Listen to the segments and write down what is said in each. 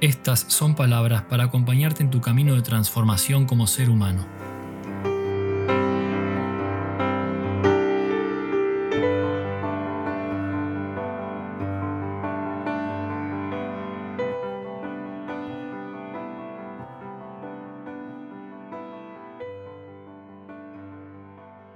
estas son palabras para acompañarte en tu camino de transformación como ser humano.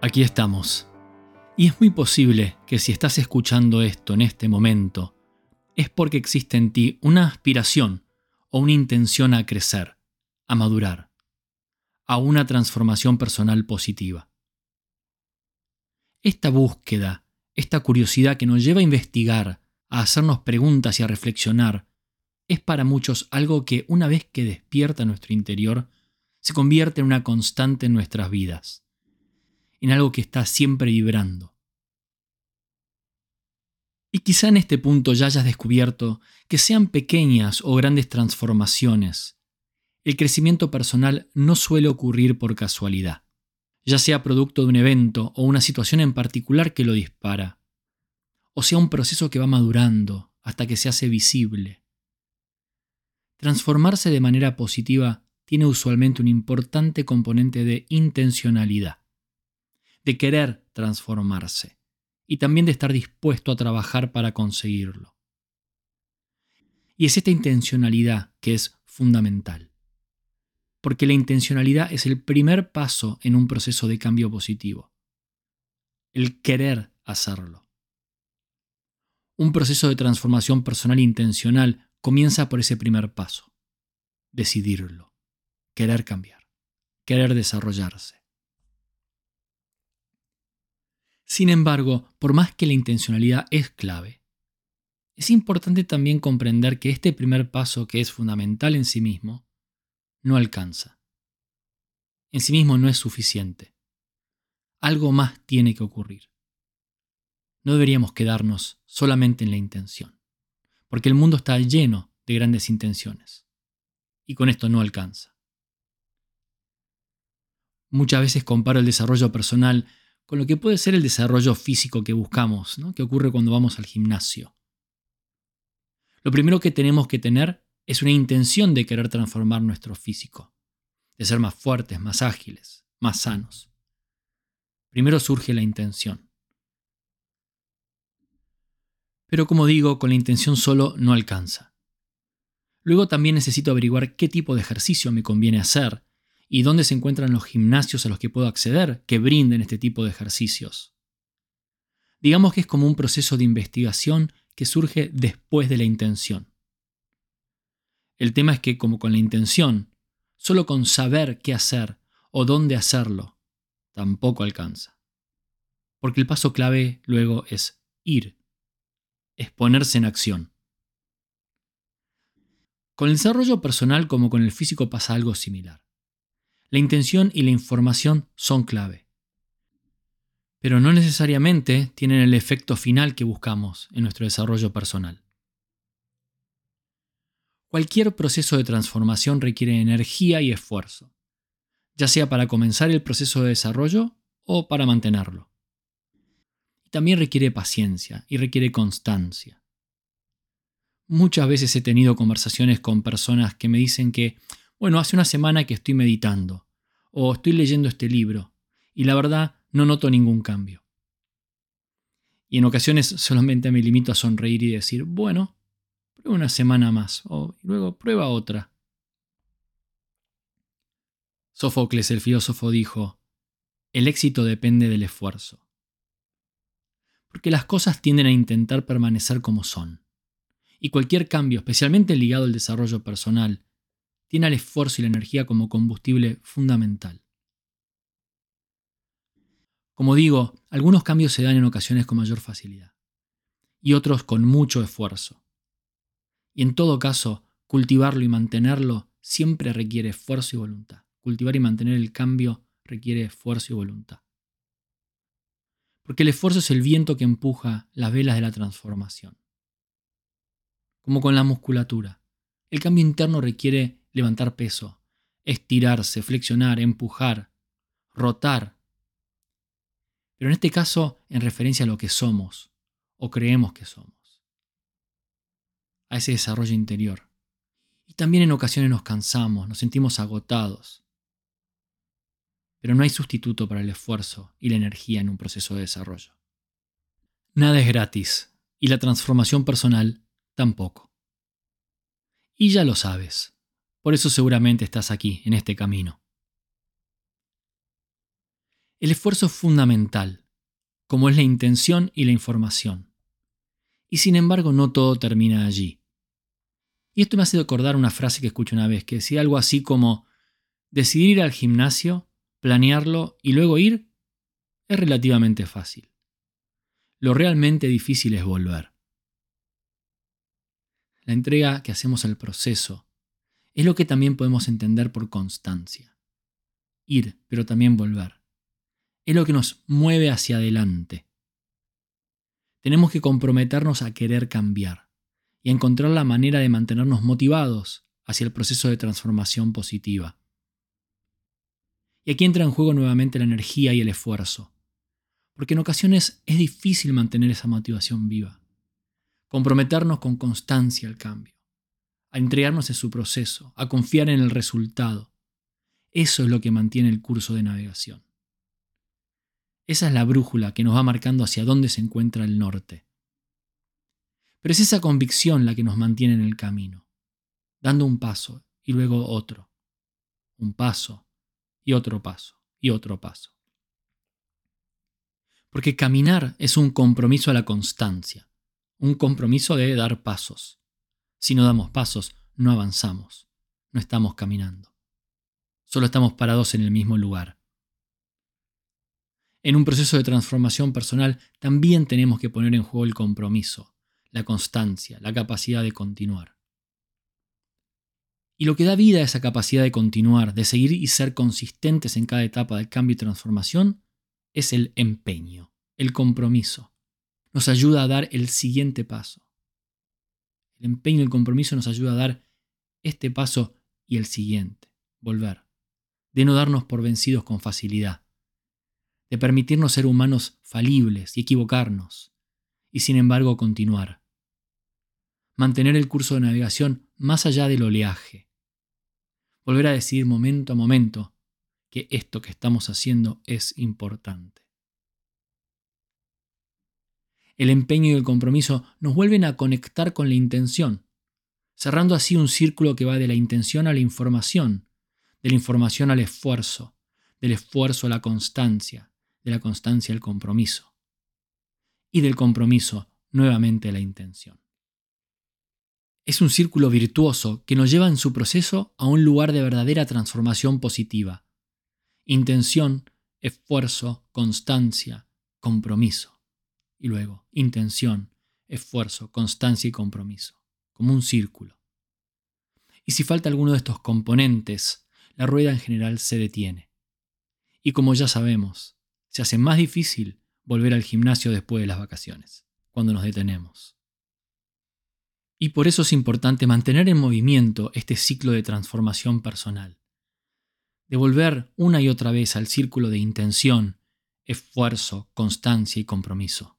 Aquí estamos. Y es muy posible que si estás escuchando esto en este momento, es porque existe en ti una aspiración o una intención a crecer, a madurar, a una transformación personal positiva. Esta búsqueda, esta curiosidad que nos lleva a investigar, a hacernos preguntas y a reflexionar, es para muchos algo que una vez que despierta nuestro interior, se convierte en una constante en nuestras vidas, en algo que está siempre vibrando y quizá en este punto ya hayas descubierto que sean pequeñas o grandes transformaciones, el crecimiento personal no suele ocurrir por casualidad, ya sea producto de un evento o una situación en particular que lo dispara, o sea un proceso que va madurando hasta que se hace visible. Transformarse de manera positiva tiene usualmente un importante componente de intencionalidad, de querer transformarse y también de estar dispuesto a trabajar para conseguirlo. Y es esta intencionalidad que es fundamental. Porque la intencionalidad es el primer paso en un proceso de cambio positivo. El querer hacerlo. Un proceso de transformación personal intencional comienza por ese primer paso. Decidirlo. Querer cambiar. Querer desarrollarse. Sin embargo, por más que la intencionalidad es clave, es importante también comprender que este primer paso, que es fundamental en sí mismo, no alcanza. En sí mismo no es suficiente. Algo más tiene que ocurrir. No deberíamos quedarnos solamente en la intención, porque el mundo está lleno de grandes intenciones, y con esto no alcanza. Muchas veces comparo el desarrollo personal con lo que puede ser el desarrollo físico que buscamos, ¿no? que ocurre cuando vamos al gimnasio. Lo primero que tenemos que tener es una intención de querer transformar nuestro físico, de ser más fuertes, más ágiles, más sanos. Primero surge la intención. Pero como digo, con la intención solo no alcanza. Luego también necesito averiguar qué tipo de ejercicio me conviene hacer y dónde se encuentran los gimnasios a los que puedo acceder que brinden este tipo de ejercicios. Digamos que es como un proceso de investigación que surge después de la intención. El tema es que, como con la intención, solo con saber qué hacer o dónde hacerlo, tampoco alcanza. Porque el paso clave luego es ir, es ponerse en acción. Con el desarrollo personal como con el físico pasa algo similar. La intención y la información son clave. Pero no necesariamente tienen el efecto final que buscamos en nuestro desarrollo personal. Cualquier proceso de transformación requiere energía y esfuerzo, ya sea para comenzar el proceso de desarrollo o para mantenerlo. también requiere paciencia y requiere constancia. Muchas veces he tenido conversaciones con personas que me dicen que bueno, hace una semana que estoy meditando o estoy leyendo este libro y la verdad no noto ningún cambio. Y en ocasiones solamente me limito a sonreír y decir, bueno, prueba una semana más o luego prueba otra. Sófocles el filósofo dijo, el éxito depende del esfuerzo. Porque las cosas tienden a intentar permanecer como son. Y cualquier cambio, especialmente ligado al desarrollo personal, tiene al esfuerzo y la energía como combustible fundamental. Como digo, algunos cambios se dan en ocasiones con mayor facilidad y otros con mucho esfuerzo. Y en todo caso, cultivarlo y mantenerlo siempre requiere esfuerzo y voluntad. cultivar y mantener el cambio requiere esfuerzo y voluntad. Porque el esfuerzo es el viento que empuja las velas de la transformación. Como con la musculatura, el cambio interno requiere levantar peso, estirarse, flexionar, empujar, rotar. Pero en este caso en referencia a lo que somos o creemos que somos. A ese desarrollo interior. Y también en ocasiones nos cansamos, nos sentimos agotados. Pero no hay sustituto para el esfuerzo y la energía en un proceso de desarrollo. Nada es gratis y la transformación personal tampoco. Y ya lo sabes. Por eso seguramente estás aquí, en este camino. El esfuerzo es fundamental, como es la intención y la información. Y sin embargo no todo termina allí. Y esto me hace recordar una frase que escuché una vez, que decía algo así como, decidir ir al gimnasio, planearlo y luego ir es relativamente fácil. Lo realmente difícil es volver. La entrega que hacemos al proceso es lo que también podemos entender por constancia. Ir, pero también volver. Es lo que nos mueve hacia adelante. Tenemos que comprometernos a querer cambiar y a encontrar la manera de mantenernos motivados hacia el proceso de transformación positiva. Y aquí entra en juego nuevamente la energía y el esfuerzo, porque en ocasiones es difícil mantener esa motivación viva. Comprometernos con constancia al cambio a entregarnos en su proceso, a confiar en el resultado. Eso es lo que mantiene el curso de navegación. Esa es la brújula que nos va marcando hacia dónde se encuentra el norte. Pero es esa convicción la que nos mantiene en el camino, dando un paso y luego otro, un paso y otro paso y otro paso. Porque caminar es un compromiso a la constancia, un compromiso de dar pasos. Si no damos pasos, no avanzamos, no estamos caminando. Solo estamos parados en el mismo lugar. En un proceso de transformación personal también tenemos que poner en juego el compromiso, la constancia, la capacidad de continuar. Y lo que da vida a esa capacidad de continuar, de seguir y ser consistentes en cada etapa del cambio y transformación, es el empeño, el compromiso. Nos ayuda a dar el siguiente paso. El empeño y el compromiso nos ayuda a dar este paso y el siguiente, volver, de no darnos por vencidos con facilidad, de permitirnos ser humanos falibles y equivocarnos, y sin embargo continuar. Mantener el curso de navegación más allá del oleaje. Volver a decidir momento a momento que esto que estamos haciendo es importante el empeño y el compromiso nos vuelven a conectar con la intención, cerrando así un círculo que va de la intención a la información, de la información al esfuerzo, del esfuerzo a la constancia, de la constancia al compromiso, y del compromiso nuevamente a la intención. Es un círculo virtuoso que nos lleva en su proceso a un lugar de verdadera transformación positiva. Intención, esfuerzo, constancia, compromiso y luego intención, esfuerzo, constancia y compromiso, como un círculo. Y si falta alguno de estos componentes, la rueda en general se detiene. Y como ya sabemos, se hace más difícil volver al gimnasio después de las vacaciones, cuando nos detenemos. Y por eso es importante mantener en movimiento este ciclo de transformación personal. De volver una y otra vez al círculo de intención, esfuerzo, constancia y compromiso.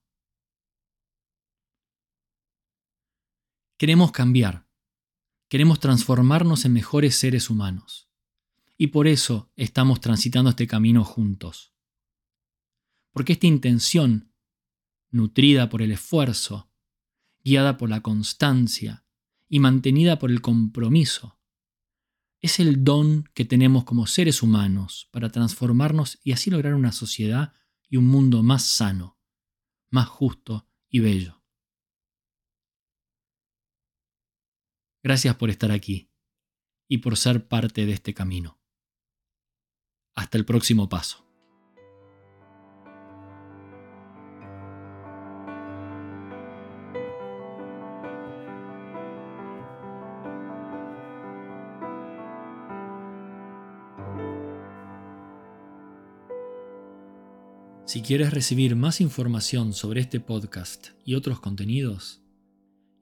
Queremos cambiar. Queremos transformarnos en mejores seres humanos. Y por eso estamos transitando este camino juntos. Porque esta intención, nutrida por el esfuerzo, guiada por la constancia y mantenida por el compromiso, es el don que tenemos como seres humanos para transformarnos y así lograr una sociedad y un mundo más sano, más justo y bello. Gracias por estar aquí y por ser parte de este camino. Hasta el próximo paso. Si quieres recibir más información sobre este podcast y otros contenidos,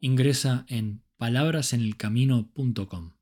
ingresa en palabrasenelcamino.com.